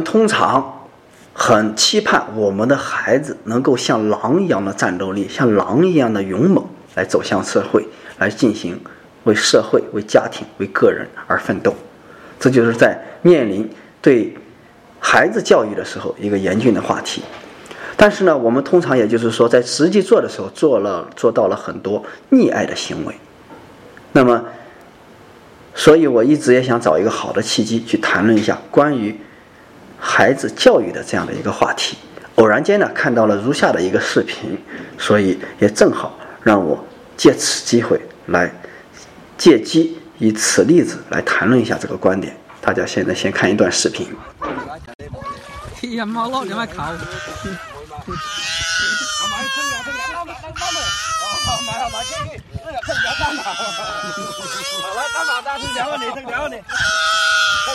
们通常很期盼我们的孩子能够像狼一样的战斗力，像狼一样的勇猛，来走向社会，来进行为社会、为家庭、为个人而奋斗。这就是在面临对孩子教育的时候一个严峻的话题。但是呢，我们通常也就是说，在实际做的时候，做了做到了很多溺爱的行为。那么，所以我一直也想找一个好的契机去谈论一下关于孩子教育的这样的一个话题。偶然间呢，看到了如下的一个视频，所以也正好让我借此机会来借机以此例子来谈论一下这个观点。大家现在先看一段视频。好了，单毛，单是两个你，这两个你，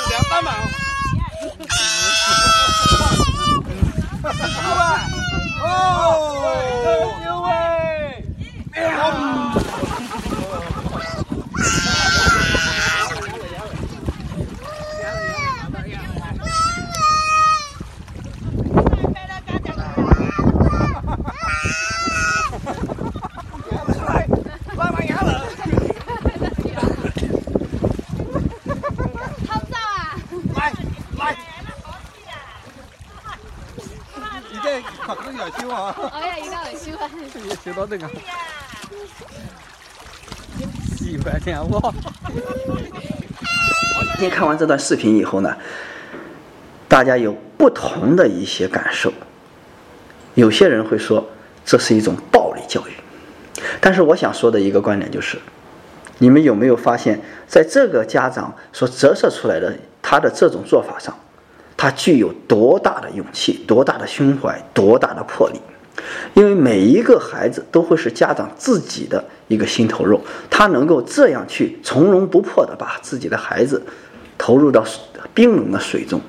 两单毛。六万，哦，六位。学到这个，喜欢听我。今天看完这段视频以后呢，大家有不同的一些感受。有些人会说这是一种暴力教育，但是我想说的一个观点就是，你们有没有发现，在这个家长所折射出来的他的这种做法上，他具有多大的勇气、多大的胸怀、多大的魄力？因为每一个孩子都会是家长自己的一个心头肉，他能够这样去从容不迫地把自己的孩子投入到冰冷的水中，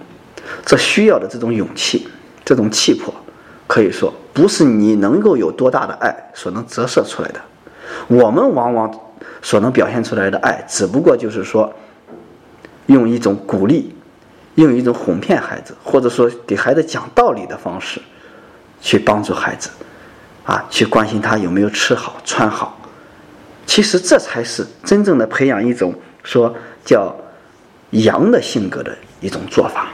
这需要的这种勇气、这种气魄，可以说不是你能够有多大的爱所能折射出来的。我们往往所能表现出来的爱，只不过就是说，用一种鼓励，用一种哄骗孩子，或者说给孩子讲道理的方式。去帮助孩子，啊，去关心他有没有吃好穿好。其实这才是真正的培养一种说叫阳的性格的一种做法。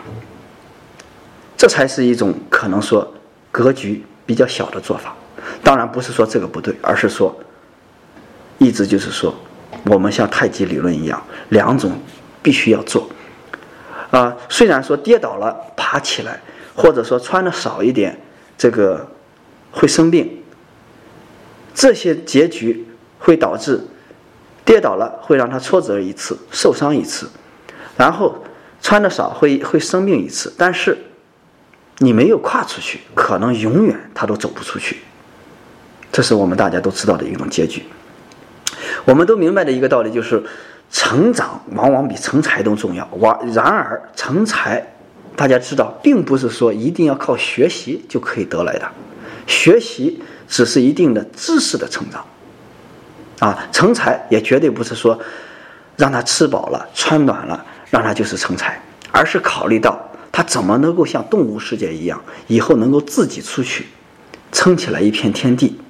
这才是一种可能说格局比较小的做法。当然不是说这个不对，而是说一直就是说我们像太极理论一样，两种必须要做。啊，虽然说跌倒了爬起来，或者说穿的少一点。这个会生病，这些结局会导致跌倒了，会让他挫折一次，受伤一次，然后穿的少会会生病一次。但是你没有跨出去，可能永远他都走不出去。这是我们大家都知道的一种结局。我们都明白的一个道理就是，成长往往比成才都重要。往然而成才。大家知道，并不是说一定要靠学习就可以得来的，学习只是一定的知识的成长，啊，成才也绝对不是说让他吃饱了穿暖了，让他就是成才，而是考虑到他怎么能够像动物世界一样，以后能够自己出去撑起来一片天地，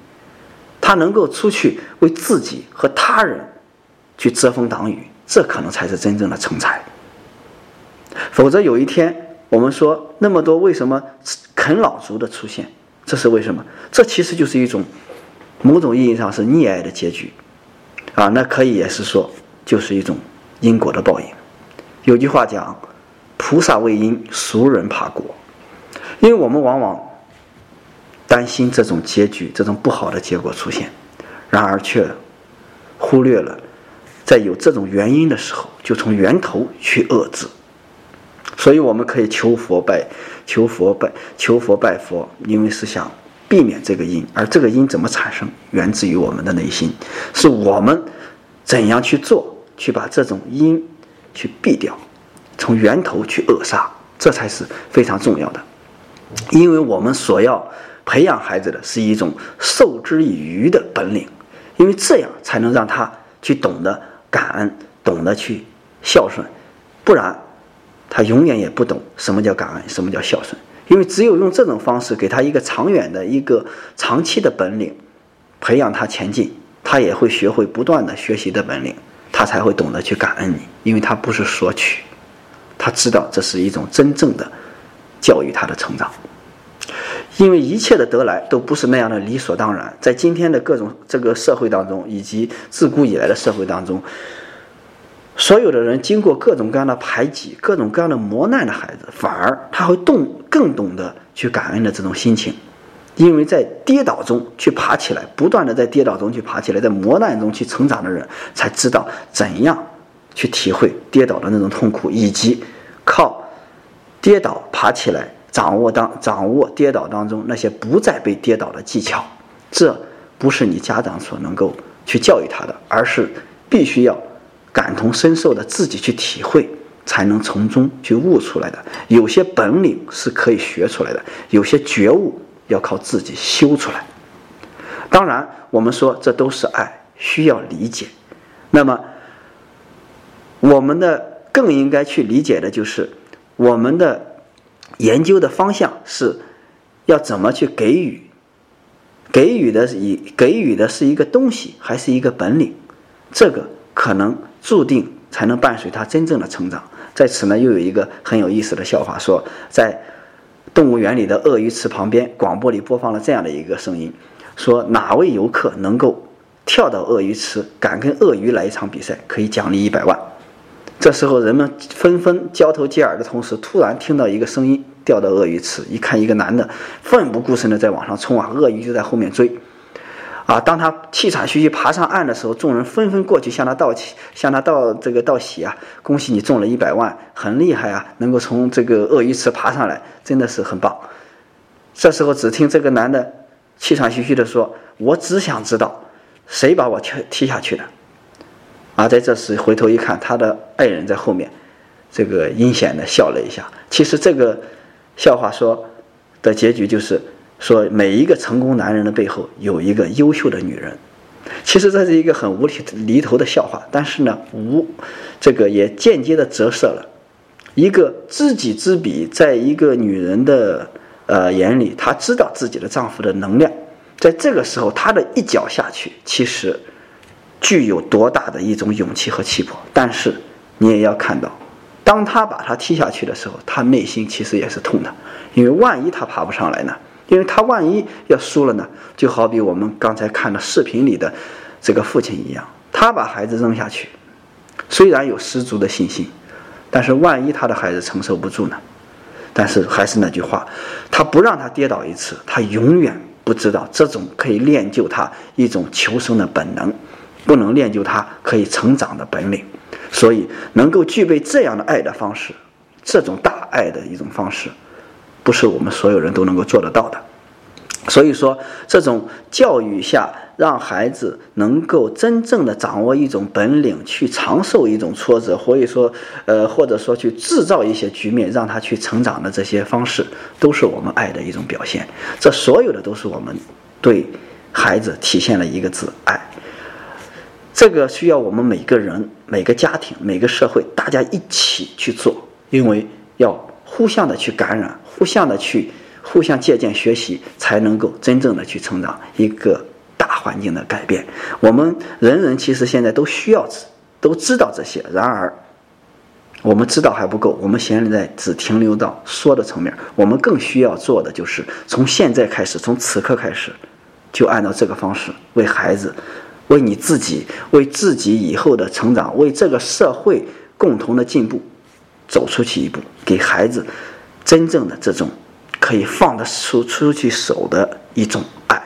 他能够出去为自己和他人去遮风挡雨，这可能才是真正的成才，否则有一天。我们说那么多，为什么啃老族的出现？这是为什么？这其实就是一种某种意义上是溺爱的结局啊！那可以也是说，就是一种因果的报应。有句话讲：“菩萨为因，俗人怕果。”因为我们往往担心这种结局、这种不好的结果出现，然而却忽略了在有这种原因的时候，就从源头去遏制。所以我们可以求佛拜，求佛拜，求佛拜佛，因为是想避免这个因。而这个因怎么产生，源自于我们的内心，是我们怎样去做，去把这种因去避掉，从源头去扼杀，这才是非常重要的。因为我们所要培养孩子的是一种授之以渔的本领，因为这样才能让他去懂得感恩，懂得去孝顺，不然。他永远也不懂什么叫感恩，什么叫孝顺。因为只有用这种方式给他一个长远的一个长期的本领，培养他前进，他也会学会不断的学习的本领，他才会懂得去感恩你。因为他不是索取，他知道这是一种真正的教育他的成长。因为一切的得来都不是那样的理所当然，在今天的各种这个社会当中，以及自古以来的社会当中，所有的人经过各种各样的排挤、各种各样的磨难的孩子，反而他会懂更懂得去感恩的这种心情，因为在跌倒中去爬起来，不断的在跌倒中去爬起来，在磨难中去成长的人，才知道怎样去体会跌倒的那种痛苦，以及靠跌倒爬起来。掌握当掌握跌倒当中那些不再被跌倒的技巧，这不是你家长所能够去教育他的，而是必须要感同身受的自己去体会，才能从中去悟出来的。有些本领是可以学出来的，有些觉悟要靠自己修出来。当然，我们说这都是爱，需要理解。那么，我们的更应该去理解的就是我们的。研究的方向是，要怎么去给予？给予的以给予的是一个东西，还是一个本领？这个可能注定才能伴随他真正的成长。在此呢，又有一个很有意思的笑话，说在动物园里的鳄鱼池旁边，广播里播放了这样的一个声音：说哪位游客能够跳到鳄鱼池，敢跟鳄鱼来一场比赛，可以奖励一百万。这时候，人们纷纷交头接耳的同时，突然听到一个声音，掉到鳄鱼池，一看，一个男的奋不顾身的在往上冲啊，鳄鱼就在后面追。啊，当他气喘吁吁爬上岸的时候，众人纷纷过去向他道喜，向他道这个道喜啊，恭喜你中了一百万，很厉害啊，能够从这个鳄鱼池爬上来，真的是很棒。这时候，只听这个男的气喘吁吁地说：“我只想知道，谁把我踢踢下去的。”啊，在这时回头一看，他的爱人在后面，这个阴险的笑了一下。其实这个笑话说的结局就是说，每一个成功男人的背后有一个优秀的女人。其实这是一个很无厘厘头的笑话，但是呢，无这个也间接的折射了一个知己知彼，在一个女人的呃眼里，她知道自己的丈夫的能量，在这个时候，她的一脚下去，其实。具有多大的一种勇气和气魄，但是你也要看到，当他把他踢下去的时候，他内心其实也是痛的，因为万一他爬不上来呢？因为他万一要输了呢？就好比我们刚才看的视频里的这个父亲一样，他把孩子扔下去，虽然有十足的信心，但是万一他的孩子承受不住呢？但是还是那句话，他不让他跌倒一次，他永远不知道这种可以练就他一种求生的本能。不能练就他可以成长的本领，所以能够具备这样的爱的方式，这种大爱的一种方式，不是我们所有人都能够做得到的。所以说，这种教育下，让孩子能够真正的掌握一种本领，去承受一种挫折，或者说，呃，或者说去制造一些局面，让他去成长的这些方式，都是我们爱的一种表现。这所有的都是我们对孩子体现了一个字——爱。这个需要我们每个人、每个家庭、每个社会，大家一起去做，因为要互相的去感染，互相的去互相借鉴学习，才能够真正的去成长一个大环境的改变。我们人人其实现在都需要知都知道这些，然而我们知道还不够，我们现在只停留到说的层面。我们更需要做的就是从现在开始，从此刻开始，就按照这个方式为孩子。为你自己，为自己以后的成长，为这个社会共同的进步，走出去一步，给孩子真正的这种可以放得出出去手的一种爱